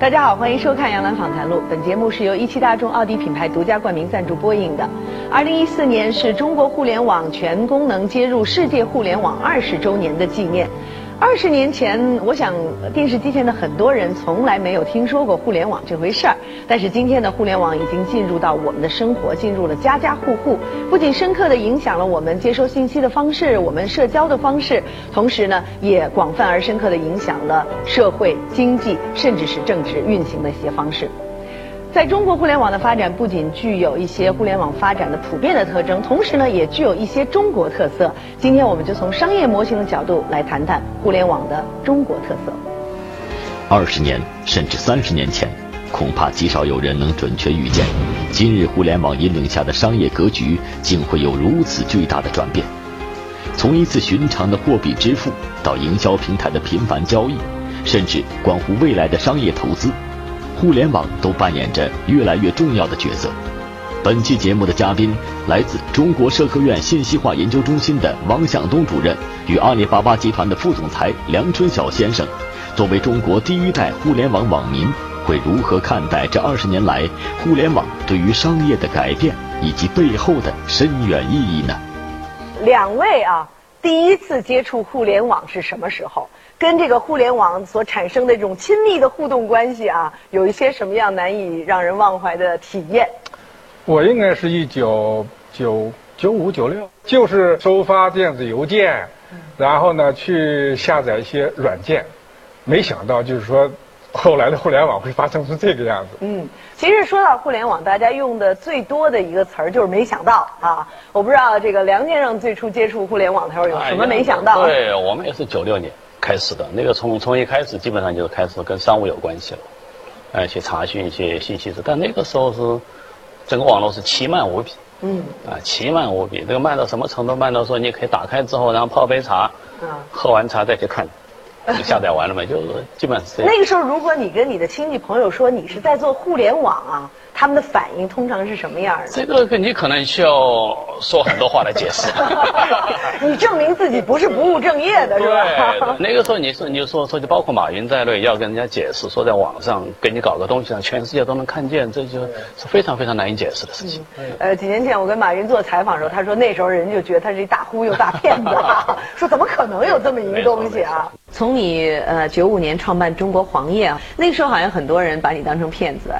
大家好，欢迎收看《杨澜访谈录》。本节目是由一汽大众奥迪品牌独家冠名赞助播映的。二零一四年是中国互联网全功能接入世界互联网二十周年的纪念。二十年前，我想电视机前的很多人从来没有听说过互联网这回事儿。但是今天的互联网已经进入到我们的生活，进入了家家户户，不仅深刻的影响了我们接收信息的方式、我们社交的方式，同时呢，也广泛而深刻的影响了社会、经济，甚至是政治运行的一些方式。在中国互联网的发展不仅具有一些互联网发展的普遍的特征，同时呢，也具有一些中国特色。今天我们就从商业模型的角度来谈谈互联网的中国特色。二十年甚至三十年前，恐怕极少有人能准确预见，今日互联网引领下的商业格局竟会有如此巨大的转变。从一次寻常的货币支付，到营销平台的频繁交易，甚至关乎未来的商业投资。互联网都扮演着越来越重要的角色。本期节目的嘉宾来自中国社科院信息化研究中心的王向东主任与阿里巴巴集团的副总裁梁春晓先生，作为中国第一代互联网网民，会如何看待这二十年来互联网对于商业的改变以及背后的深远意义呢？两位啊，第一次接触互联网是什么时候？跟这个互联网所产生的这种亲密的互动关系啊，有一些什么样难以让人忘怀的体验？我应该是一九九九五九六，就是收发电子邮件，然后呢去下载一些软件，没想到就是说后来的互联网会发生成这个样子。嗯，其实说到互联网，大家用的最多的一个词儿就是“没想到”啊。我不知道这个梁先生最初接触互联网的时候有什么没想到？对我们也是九六年。开始的。那个从从一开始基本上就是开始跟商务有关系了，哎，去查询一些信息是，但那个时候是整个网络是奇慢无比，嗯，啊，奇慢无比，这个慢到什么程度？慢到说你可以打开之后，然后泡杯茶，喝完茶再去看，就下载完了嘛，就是基本上是这样。那个时候，如果你跟你的亲戚朋友说你是在做互联网啊。他们的反应通常是什么样的？这个你可能需要说很多话来解释。你证明自己不是不务正业的是吧？对，那个时候你说，你就说说，就包括马云在内，要跟人家解释，说在网上给你搞个东西，让全世界都能看见，这就是非常非常难以解释的事情。呃，几年前我跟马云做采访的时候，他说那时候人就觉得他是一大忽悠、大骗子，说怎么可能有这么一个东西啊？从你呃九五年创办中国黄页啊，那时候好像很多人把你当成骗子。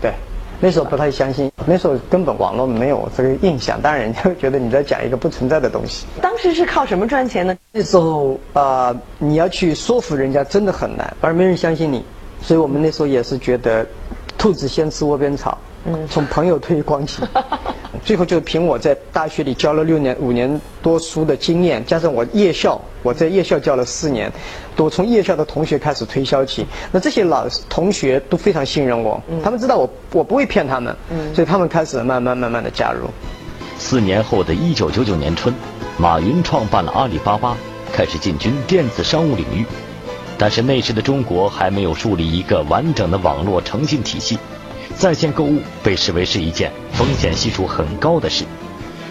对。那时候不太相信，那时候根本网络没有这个印象，当然人家会觉得你在讲一个不存在的东西。当时是靠什么赚钱呢？那时候啊，你要去说服人家真的很难，而没人相信你，所以我们那时候也是觉得，兔子先吃窝边草。嗯，从朋友推广起，最后就凭我在大学里教了六年、五年多书的经验，加上我夜校，我在夜校教了四年，我从夜校的同学开始推销起。那这些老同学都非常信任我，他们知道我我不会骗他们，所以他们开始慢慢慢慢的加入。四年后的一九九九年春，马云创办了阿里巴巴，开始进军电子商务领域，但是那时的中国还没有树立一个完整的网络诚信体系。在线购物被视为是一件风险系数很高的事，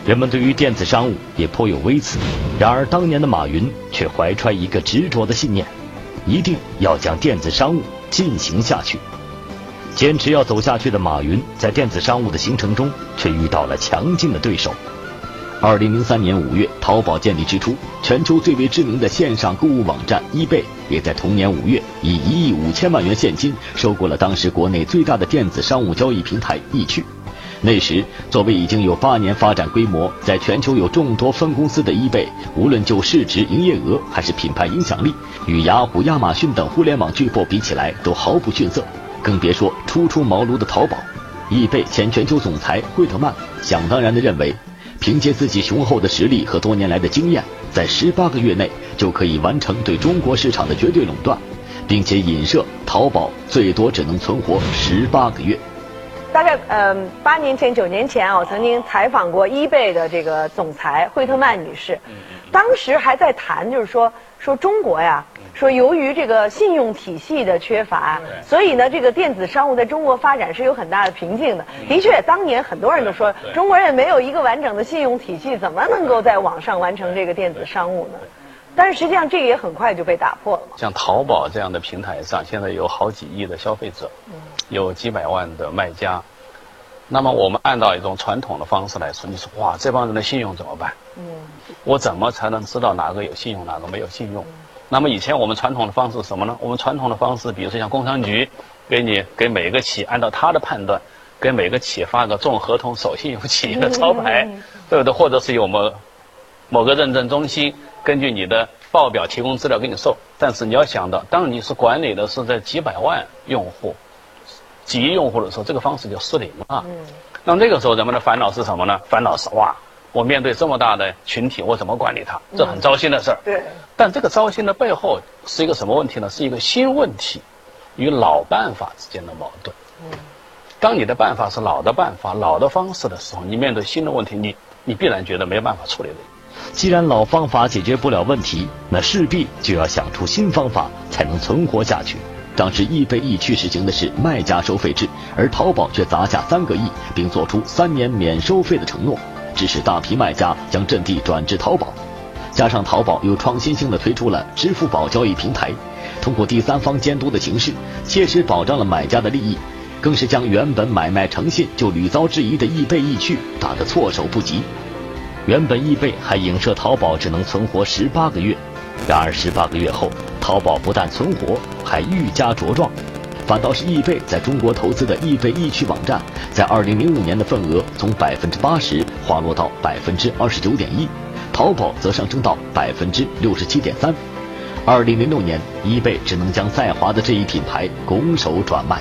人们对于电子商务也颇有微词。然而，当年的马云却怀揣一个执着的信念，一定要将电子商务进行下去。坚持要走下去的马云，在电子商务的行程中却遇到了强劲的对手。二零零三年五月，淘宝建立之初，全球最为知名的线上购物网站易贝也在同年五月以一亿五千万元现金收购了当时国内最大的电子商务交易平台易趣。那时，作为已经有八年发展规模，在全球有众多分公司的易贝，无论就市值、营业额还是品牌影响力，与雅虎、亚马逊等互联网巨擘比起来都毫不逊色。更别说初出茅庐的淘宝。易贝前全球总裁惠特曼想当然地认为。凭借自己雄厚的实力和多年来的经验，在十八个月内就可以完成对中国市场的绝对垄断，并且影射淘宝最多只能存活十八个月。大概嗯，八年前、九年前啊，我曾经采访过伊贝的这个总裁惠特曼女士，当时还在谈，就是说说中国呀。说由于这个信用体系的缺乏，所以呢，这个电子商务在中国发展是有很大的瓶颈的。的确，当年很多人都说，中国人没有一个完整的信用体系，怎么能够在网上完成这个电子商务呢？但是实际上这个也很快就被打破了嘛。像淘宝这样的平台上，现在有好几亿的消费者，有几百万的卖家。那么我们按照一种传统的方式来说，你说哇，这帮人的信用怎么办？嗯，我怎么才能知道哪个有信用，哪个没有信用？那么以前我们传统的方式是什么呢？我们传统的方式，比如说像工商局，给你给每个企业按照他的判断，给每个企业发个重合同守信用企业的招牌，对不对？或者是有某某个认证中心根据你的报表提供资料给你售。但是你要想到，当你是管理的是在几百万用户、几亿用户的时候，这个方式就失灵了。那这个时候人们的烦恼是什么呢？烦恼是哇。我面对这么大的群体，我怎么管理他？这很糟心的事儿。对。但这个糟心的背后是一个什么问题呢？是一个新问题与老办法之间的矛盾。嗯。当你的办法是老的办法、老的方式的时候，你面对新的问题，你你必然觉得没有办法处理的。既然老方法解决不了问题，那势必就要想出新方法才能存活下去。当时易贝易趣实行的是卖家收费制，而淘宝却砸下三个亿，并做出三年免收费的承诺。致使大批卖家将阵地转至淘宝，加上淘宝又创新性的推出了支付宝交易平台，通过第三方监督的形式，切实保障了买家的利益，更是将原本买卖诚信就屡遭质疑的易贝易趣打得措手不及。原本易贝还影射淘宝只能存活十八个月，然而十八个月后，淘宝不但存活，还愈加茁壮。反倒是易贝在中国投资的易贝易趣网站，在二零零五年的份额从百分之八十滑落到百分之二十九点一，淘宝则上升到百分之六十七点三。二零零六年，易贝只能将在华的这一品牌拱手转卖。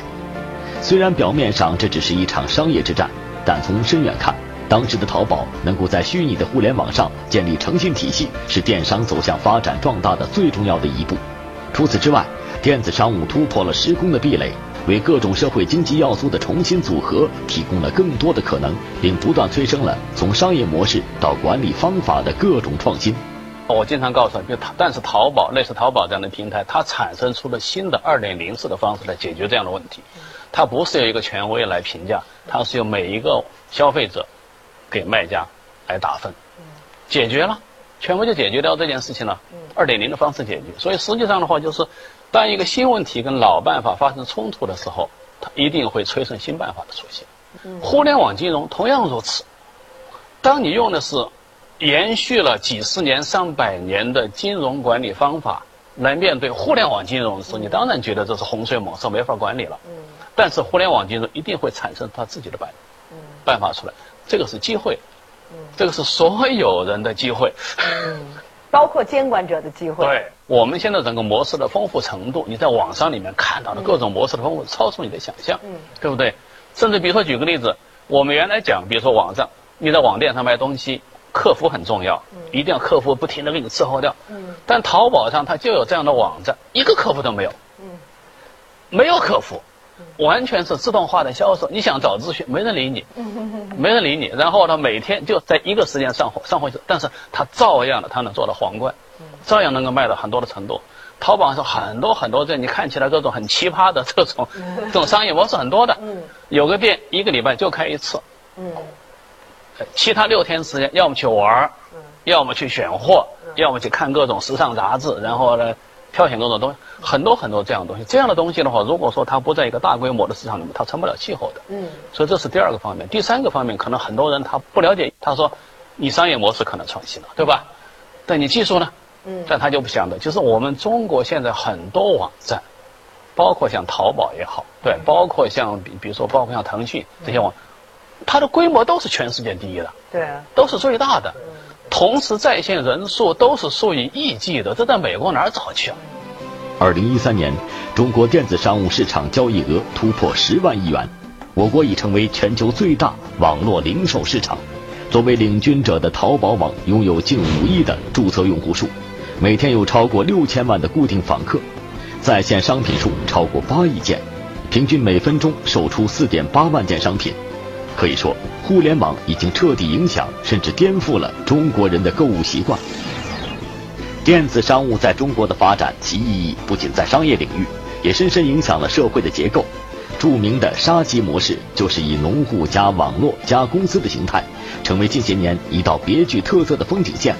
虽然表面上这只是一场商业之战，但从深远看，当时的淘宝能够在虚拟的互联网上建立诚信体系，是电商走向发展壮大的最重要的一步。除此之外，电子商务突破了时空的壁垒，为各种社会经济要素的重新组合提供了更多的可能，并不断催生了从商业模式到管理方法的各种创新。我经常告诉你，但是淘宝类似淘宝这样的平台，它产生出了新的二点零式的方式来解决这样的问题。它不是由一个权威来评价，它是由每一个消费者给卖家来打分，解决了，权威就解决掉这件事情了。二点零的方式解决，所以实际上的话就是。当一个新问题跟老办法发生冲突的时候，它一定会催生新办法的出现。互联网金融同样如此。当你用的是延续了几十年、上百年的金融管理方法来面对互联网金融的时候，你当然觉得这是洪水猛兽，没法管理了。但是互联网金融一定会产生它自己的办办法出来，这个是机会，这个是所有人的机会。包括监管者的机会。对，我们现在整个模式的丰富程度，你在网上里面看到的各种模式的丰富，超出你的想象，嗯，对不对？甚至比如说举个例子，我们原来讲，比如说网上，你在网店上卖东西，客服很重要，一定要客服不停的给你伺候掉。嗯。但淘宝上它就有这样的网站，一个客服都没有。嗯。没有客服。完全是自动化的销售，你想找咨询，没人理你，没人理你。然后呢，每天就在一个时间上货上货去，但是他照样的，他能做到皇冠，照样能够卖到很多的程度。淘宝上很多很多这你看起来各种很奇葩的这种 这种商业模式很多的，有个店一个礼拜就开一次，其他六天时间要么去玩要么去选货，要么去看各种时尚杂志，然后呢。挑选中的东西，很多很多这样的东西。这样的东西的话，如果说它不在一个大规模的市场里面，它成不了气候的。嗯。所以这是第二个方面。第三个方面，可能很多人他不了解。他说，你商业模式可能创新了，对吧？但你技术呢？嗯。但他就不想的，就是我们中国现在很多网站，包括像淘宝也好，对，包括像比比如说包括像腾讯这些网，它的规模都是全世界第一的。对。都是最大的。同时，在线人数都是数以亿计的，这在美国哪儿找去啊？二零一三年，中国电子商务市场交易额突破十万亿元，我国已成为全球最大网络零售市场。作为领军者的淘宝网，拥有近五亿的注册用户数，每天有超过六千万的固定访客，在线商品数超过八亿件，平均每分钟售出四点八万件商品。可以说，互联网已经彻底影响，甚至颠覆了中国人的购物习惯。电子商务在中国的发展，其意义不仅在商业领域，也深深影响了社会的结构。著名的杀鸡模式，就是以农户加网络加公司的形态，成为近些年一道别具特色的风景线。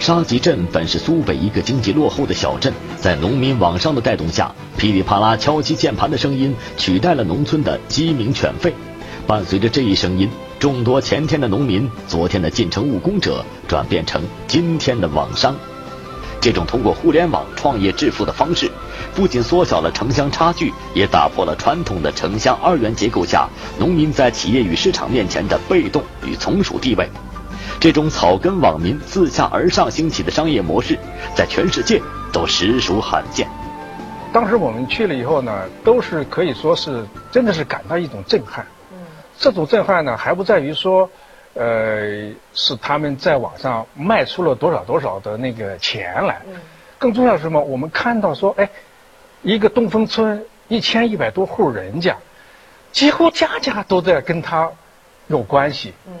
沙集镇本是苏北一个经济落后的小镇，在农民网商的带动下，噼里啪啦敲击键盘的声音取代了农村的鸡鸣犬吠。伴随着这一声音，众多前天的农民、昨天的进城务工者，转变成今天的网商。这种通过互联网创业致富的方式，不仅缩小了城乡差距，也打破了传统的城乡二元结构下农民在企业与市场面前的被动与从属地位。这种草根网民自下而上兴起的商业模式，在全世界都实属罕见。当时我们去了以后呢，都是可以说是真的是感到一种震撼。嗯，这种震撼呢，还不在于说。呃，是他们在网上卖出了多少多少的那个钱来，更重要是什么？我们看到说，哎，一个东风村一千一百多户人家，几乎家家都在跟他有关系。嗯，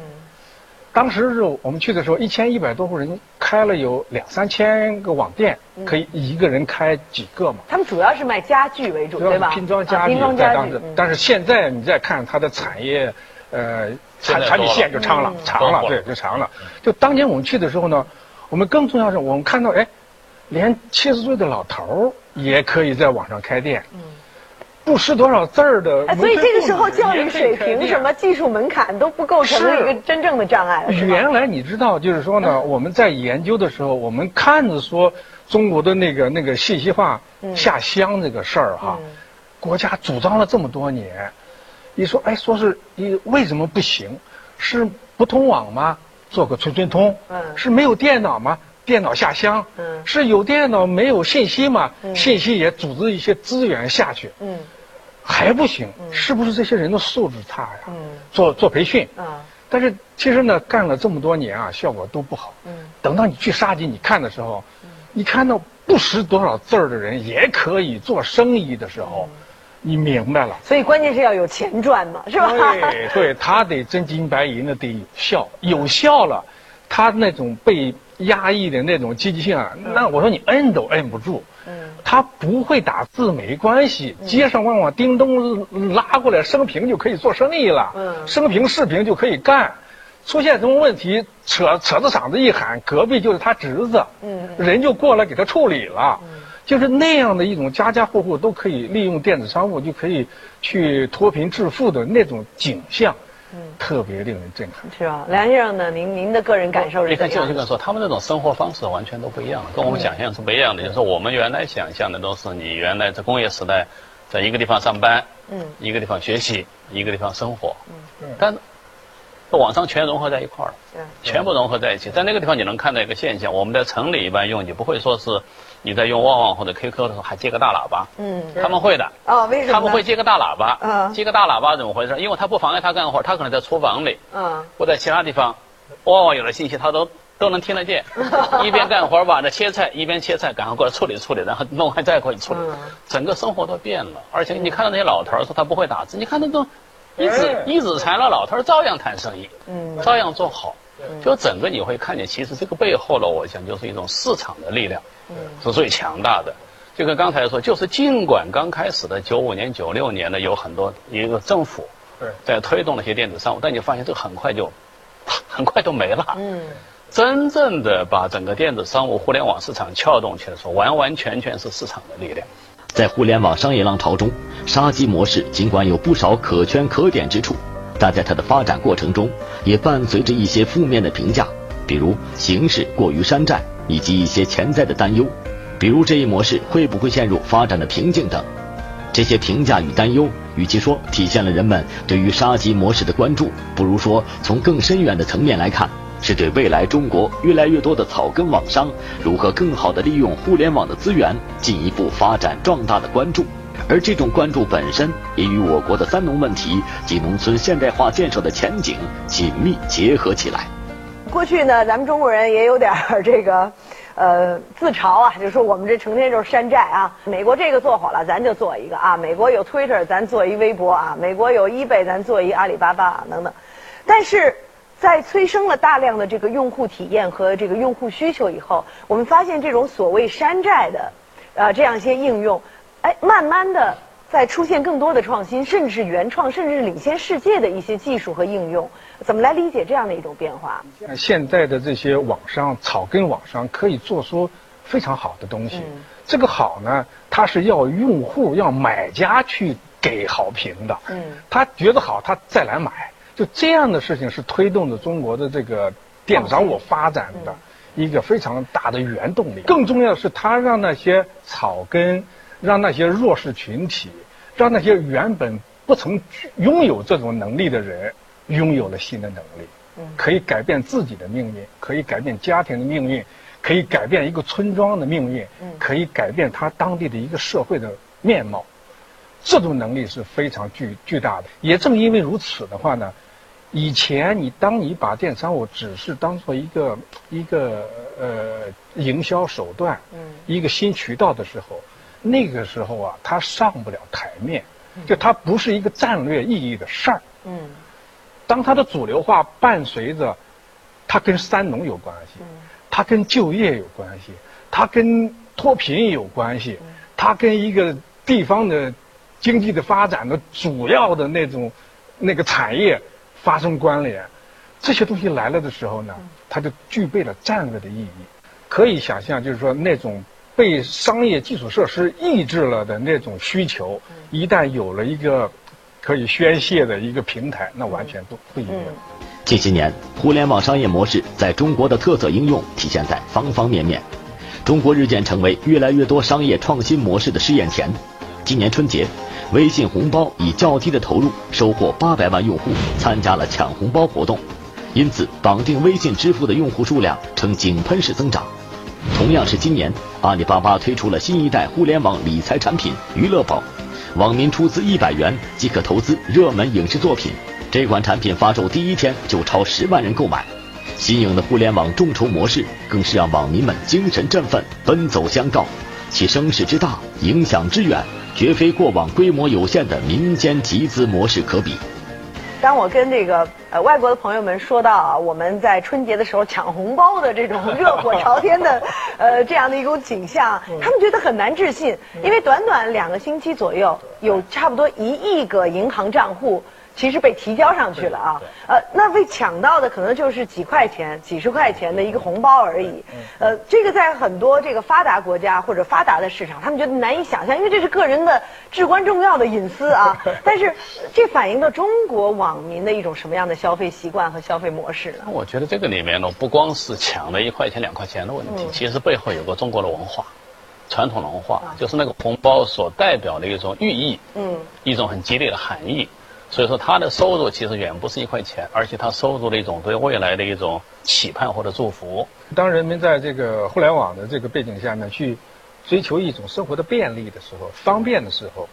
当时是我们去的时候，一千一百多户人开了有两三千个网店，可以一个人开几个嘛。他们主要是卖家具为主，对吧？拼装家具在当时，但是现在你再看它的产业，呃。产产品线就长了，长了，对，就长了。就当年我们去的时候呢，我们更重要是，我们看到，哎，连七十岁的老头儿也可以在网上开店，不识多少字儿的。所以这个时候教育水平、什么技术门槛都不构成一个真正的障碍了。原来你知道，就是说呢，我们在研究的时候，我们看着说中国的那个那个信息化下乡这个事儿哈，国家主张了这么多年。你说，哎，说是你为什么不行？是不通网吗？做个村村通。嗯。是没有电脑吗？电脑下乡。嗯。是有电脑没有信息嘛？嗯。信息也组织一些资源下去。嗯。还不行。嗯。是不是这些人的素质差呀？嗯。做做培训。啊。但是其实呢，干了这么多年啊，效果都不好。嗯。等到你去沙集你看的时候，你看到不识多少字儿的人也可以做生意的时候。你明白了，所以关键是要有钱赚嘛，是吧？对对，他得真金白银的，得有效，有效了，他那种被压抑的那种积极性啊，那我说你摁都摁不住。嗯，他不会打字没关系，街上往往叮咚拉过来生平就可以做生意了。嗯，生平视频就可以干，出现什么问题，扯扯着嗓子一喊，隔壁就是他侄子，嗯，人就过来给他处理了。就是那样的一种家家户户都可以利用电子商务就可以去脱贫致富的那种景象，嗯，特别令人震撼。是吧？梁先生呢？您您的个人感受是？你看，就这个说，他们那种生活方式完全都不一样，跟我们想象是不一样的。就是我们原来想象的都是你原来在工业时代，在一个地方上班，嗯，一个地方学习，一个地方生活，嗯，但网上全融合在一块儿了，对，全部融合在一起。在那个地方你能看到一个现象，我们在城里一般用，你不会说是。你在用旺旺或者 QQ 的时候还接个大喇叭，嗯，他们会的。哦，为什么？他们会接个大喇叭，嗯，接个大喇叭怎么回事？因为他不妨碍他干活，他可能在厨房里，嗯，或在其他地方，旺旺有了信息，他都都能听得见。一边干活吧，那切菜，一边切菜，赶快过来处理处理，然后弄完再过去处理。整个生活都变了，而且你看到那些老头儿说他不会打字，你看那都一指一指禅了，老头儿照样谈生意，嗯，照样做好。就整个你会看见，其实这个背后呢，我想就是一种市场的力量。是最强大的，就跟刚才说，就是尽管刚开始的九五年、九六年呢，有很多一个政府在推动那些电子商务，但你发现这个很快就很快都没了。嗯，真正的把整个电子商务、互联网市场撬动起来，说完完全全是市场的力量。在互联网商业浪潮中，杀鸡模式尽管有不少可圈可点之处，但在它的发展过程中，也伴随着一些负面的评价，比如形势过于山寨。以及一些潜在的担忧，比如这一模式会不会陷入发展的瓶颈等。这些评价与担忧，与其说体现了人们对于杀鸡模式的关注，不如说从更深远的层面来看，是对未来中国越来越多的草根网商如何更好地利用互联网的资源进一步发展壮大的关注。而这种关注本身也与我国的三农问题及农村现代化建设的前景紧密结合起来。过去呢，咱们中国人也有点这个，呃，自嘲啊，就说我们这成天就是山寨啊。美国这个做好了，咱就做一个啊。美国有 Twitter，咱做一微博啊。美国有 eBay，咱做一阿里巴巴啊等等。但是在催生了大量的这个用户体验和这个用户需求以后，我们发现这种所谓山寨的，呃，这样一些应用，哎，慢慢的在出现更多的创新，甚至是原创，甚至是领先世界的一些技术和应用。怎么来理解这样的一种变化？现在的这些网商、草根网商可以做出非常好的东西。这个好呢，它是要用户、要买家去给好评的。嗯，他觉得好，他再来买。就这样的事情是推动着中国的这个电子商务发展的一个非常大的原动力。更重要的是，它让那些草根、让那些弱势群体、让那些原本不曾拥有这种能力的人。拥有了新的能力，可以改变自己的命运，可以改变家庭的命运，可以改变一个村庄的命运，可以改变他当地的一个社会的面貌。这种能力是非常巨巨大的。也正因为如此的话呢，以前你当你把电商务只是当做一个一个呃营销手段，一个新渠道的时候，那个时候啊，它上不了台面，就它不是一个战略意义的事儿。当它的主流化伴随着，它跟三农有关系，它跟就业有关系，它跟脱贫有关系，它跟一个地方的经济的发展的主要的那种那个产业发生关联，这些东西来了的时候呢，它就具备了战略的意义。可以想象，就是说那种被商业基础设施抑制了的那种需求，一旦有了一个。可以宣泄的一个平台，那完全不不一样。近些年，互联网商业模式在中国的特色应用体现在方方面面，中国日渐成为越来越多商业创新模式的试验田。今年春节，微信红包以较低的投入收获八百万用户参加了抢红包活动，因此绑定微信支付的用户数量呈井喷式增长。同样是今年，阿里巴巴推出了新一代互联网理财产品娱乐宝。网民出资一百元即可投资热门影视作品，这款产品发售第一天就超十万人购买。新颖的互联网众筹模式更是让网民们精神振奋，奔走相告。其声势之大，影响之远，绝非过往规模有限的民间集资模式可比。当我跟这个呃外国的朋友们说到啊，我们在春节的时候抢红包的这种热火朝天的 呃这样的一种景象，他们觉得很难置信，因为短短两个星期左右，有差不多一亿个银行账户。其实被提交上去了啊，呃，那被抢到的可能就是几块钱、几十块钱的一个红包而已。呃，这个在很多这个发达国家或者发达的市场，他们觉得难以想象，因为这是个人的至关重要的隐私啊。但是，这反映了中国网民的一种什么样的消费习惯和消费模式呢？我觉得这个里面呢，不光是抢了一块钱、两块钱的问题，其实背后有个中国的文化、传统文化，就是那个红包所代表的一种寓意，嗯，一种很激烈的含义。所以说，他的收入其实远不是一块钱，而且他收入的一种对未来的一种期盼或者祝福。当人们在这个互联网的这个背景下呢，去追求一种生活的便利的时候、方便的时候，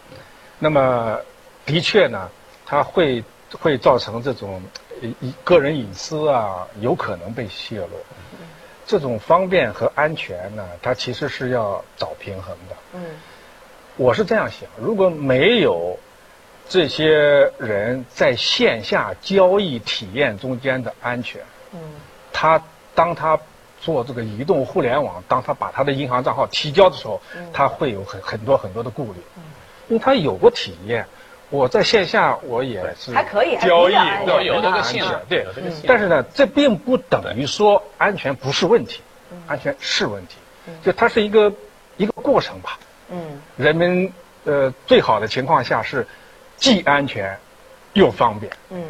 那么的确呢，它会会造成这种一个人隐私啊有可能被泄露。这种方便和安全呢，它其实是要找平衡的。嗯，我是这样想，如果没有。这些人在线下交易体验中间的安全，嗯，他当他做这个移动互联网，当他把他的银行账号提交的时候，他会有很很多很多的顾虑，嗯，因为他有过体验，我在线下我也是还可以交易要有这个信任，对，但是呢，这并不等于说安全不是问题，安全是问题，就它是一个一个过程吧，嗯，人们呃最好的情况下是。既安全，又方便。嗯，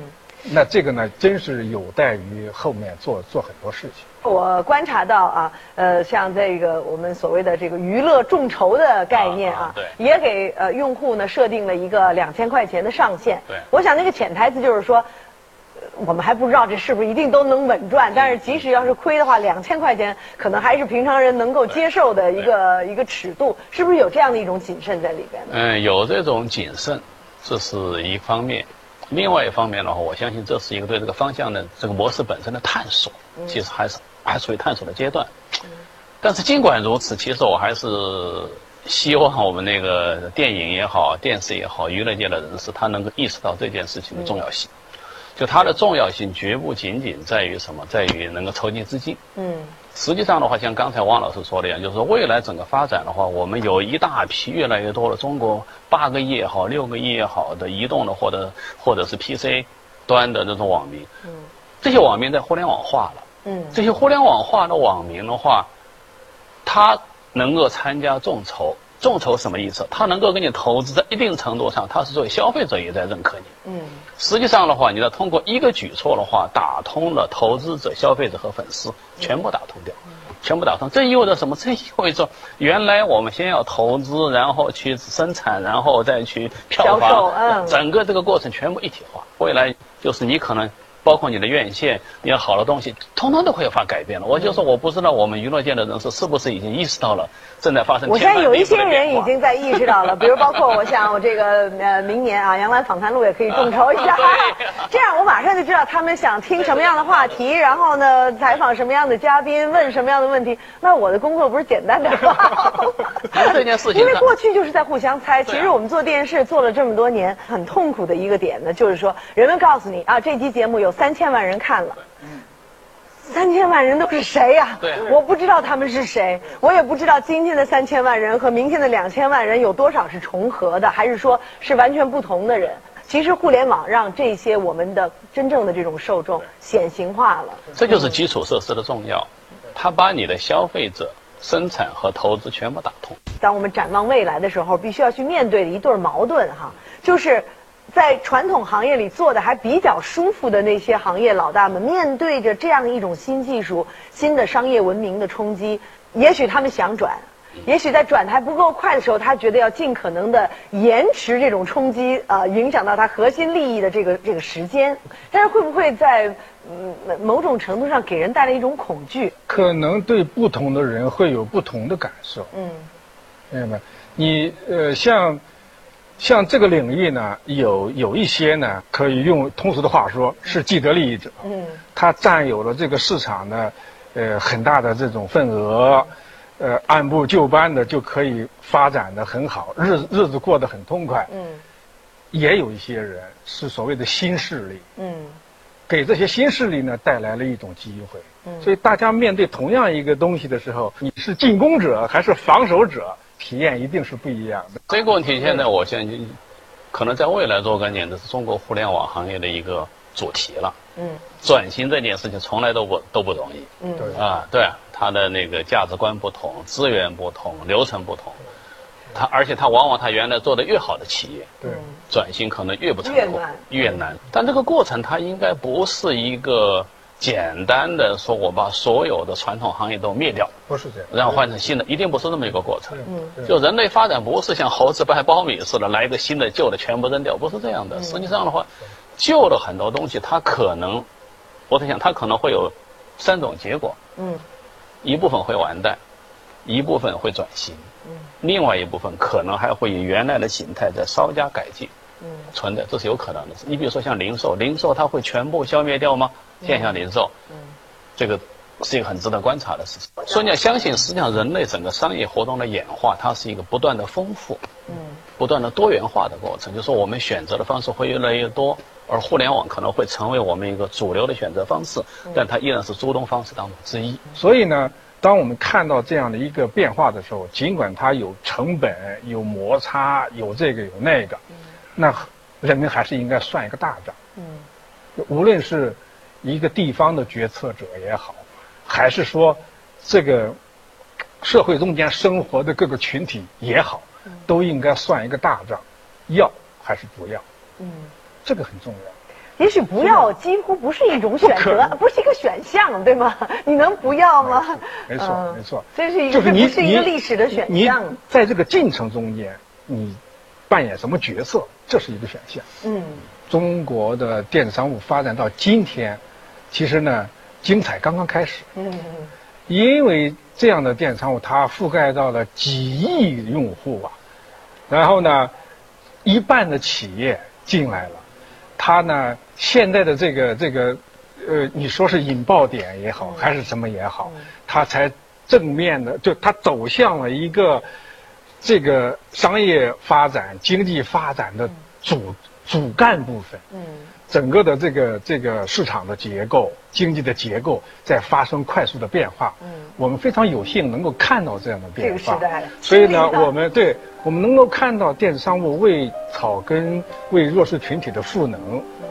那这个呢，真是有待于后面做做很多事情。我观察到啊，呃，像这个我们所谓的这个娱乐众筹的概念啊，也给呃用户呢设定了一个两千块钱的上限。对，我想那个潜台词就是说，我们还不知道这是不是一定都能稳赚，但是即使要是亏的话，两千块钱可能还是平常人能够接受的一个一个尺度，是不是有这样的一种谨慎在里边呢？嗯，有这种谨慎。这是一方面，另外一方面的话，我相信这是一个对这个方向的这个模式本身的探索，其实还是还处于探索的阶段。但是尽管如此，其实我还是希望我们那个电影也好、电视也好、娱乐界的人士，他能够意识到这件事情的重要性。就它的重要性绝不仅仅在于什么，在于能够筹集资金。嗯，实际上的话，像刚才汪老师说的一样，就是说未来整个发展的话，我们有一大批越来越多的中国八个亿也好，六个亿也好的移动的或者或者是 PC 端的这种网民，嗯，这些网民在互联网化了，嗯，这些互联网化的网民的话，他能够参加众筹。众筹什么意思？它能够给你投资，在一定程度上，它是作为消费者也在认可你。嗯，实际上的话，你要通过一个举措的话，打通了投资者、消费者和粉丝，全部打通掉，全部打通。这意味着什么？这意味着原来我们先要投资，然后去生产，然后再去票房，整个这个过程全部一体化。未来就是你可能。包括你的院线，你要好的东西，通通都会发改变了。我就说，我不知道我们娱乐界的人士是不是已经意识到了正在发生。我现在有一些人已经在意识到了，比如包括我想，我这个呃明年啊，杨澜访谈录也可以众筹一下，这样我马上就知道他们想听什么样的话题，然后呢采访什么样的嘉宾，问什么样的问题。那我的工作不是简单点吗？这件事情，因为过去就是在互相猜。其实我们做电视做了这么多年，很痛苦的一个点呢，就是说人们告诉你啊，这期节目有。三千万人看了，三千万人都是谁呀？对，我不知道他们是谁，我也不知道今天的三千万人和明天的两千万人有多少是重合的，还是说是完全不同的人。其实互联网让这些我们的真正的这种受众显形化了。这就是基础设施的重要，它把你的消费者、生产和投资全部打通。当我们展望未来的时候，必须要去面对的一对矛盾哈，就是。在传统行业里做的还比较舒服的那些行业老大们，面对着这样一种新技术、新的商业文明的冲击，也许他们想转，也许在转的还不够快的时候，他觉得要尽可能的延迟这种冲击，呃，影响到他核心利益的这个这个时间。但是会不会在嗯某种程度上给人带来一种恐惧？可能对不同的人会有不同的感受。嗯，明白吗？你呃像。像这个领域呢，有有一些呢，可以用通俗的话说，是既得利益者。嗯，他占有了这个市场的，呃，很大的这种份额，呃，按部就班的就可以发展的很好，日日子过得很痛快。嗯，也有一些人是所谓的新势力。嗯，给这些新势力呢带来了一种机会。嗯，所以大家面对同样一个东西的时候，你是进攻者还是防守者？体验一定是不一样的。这个问题现在我相信，可能在未来若干年的是中国互联网行业的一个主题了。嗯。转型这件事情从来都不都不容易。嗯。对。啊，对，它的那个价值观不同，资源不同，流程不同。它而且它往往它原来做的越好的企业，对，转型可能越不成功，越难。但这个过程它应该不是一个。简单的说，我把所有的传统行业都灭掉，不是这样，然后换成新的，一定不是这么一个过程。嗯，就人类发展不是像猴子掰苞米似的，来一个新的旧的全部扔掉，不是这样的。实际上的话，旧的很多东西它可能，我在想它可能会有三种结果。嗯，一部分会完蛋，一部分会转型，嗯，另外一部分可能还会以原来的形态再稍加改进。嗯，存的这是有可能的。你比如说像零售，零售它会全部消灭掉吗？线下零售，嗯，这个是一个很值得观察的事情。所以你要相信，实际上人类整个商业活动的演化，它是一个不断的丰富，嗯，不断的多元化的过程。就是说，我们选择的方式会越来越多，而互联网可能会成为我们一个主流的选择方式，但它依然是诸多方式当中之一。所以呢，当我们看到这样的一个变化的时候，尽管它有成本、有摩擦、有这个有那个。那人民还是应该算一个大账。嗯，无论是一个地方的决策者也好，还是说这个社会中间生活的各个群体也好，都应该算一个大账，要还是不要？嗯，这个很重要。也许不要几乎不是一种选择，不是一个选项，对吗？你能不要吗？没错，没错。这是一个，不是一个历史的选项。在这个进程中间，你。扮演什么角色？这是一个选项。嗯，中国的电子商务发展到今天，其实呢，精彩刚刚开始。嗯因为这样的电子商务，它覆盖到了几亿用户啊，然后呢，一半的企业进来了，它呢，现在的这个这个，呃，你说是引爆点也好，还是什么也好，它才正面的，就它走向了一个。这个商业发展、经济发展的主主干部分。嗯。整个的这个这个市场的结构、经济的结构在发生快速的变化。嗯，我们非常有幸能够看到这样的变化。这个时代，所以呢，我们对我们能够看到电子商务为草根、为弱势群体的赋能。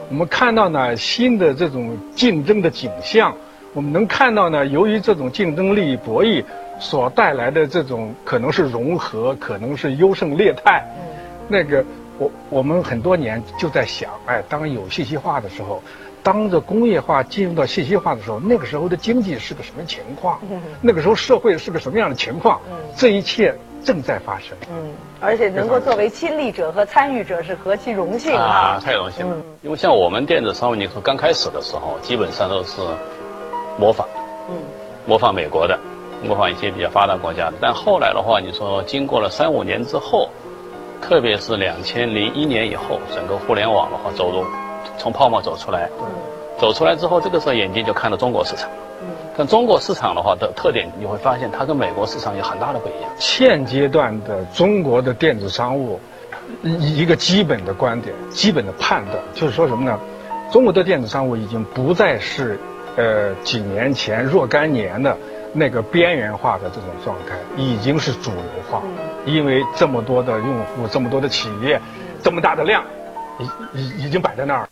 我们看到呢新的这种竞争的景象。我们能看到呢，由于这种竞争利益博弈所带来的这种可能是融合，可能是优胜劣汰。嗯，那个。我我们很多年就在想，哎，当有信息化的时候，当着工业化进入到信息化的时候，那个时候的经济是个什么情况？那个时候社会是个什么样的情况？这一切正在发生。嗯，而且能够作为亲历者和参与者是何其荣幸啊！太荣幸了。因为像我们电子商务，你说刚开始的时候，基本上都是模仿，嗯，模仿美国的，模仿一些比较发达国家的。但后来的话，你说经过了三五年之后。特别是两千零一年以后，整个互联网的话走入，从泡沫走出来，走出来之后，这个时候眼睛就看到中国市场。但中国市场的话的特点，你会发现它跟美国市场有很大的不一样。现阶段的中国的电子商务，一一个基本的观点、基本的判断，就是说什么呢？中国的电子商务已经不再是，呃，几年前若干年的。那个边缘化的这种状态已经是主流化，因为这么多的用户，这么多的企业，这么大的量，已已已经摆在那儿。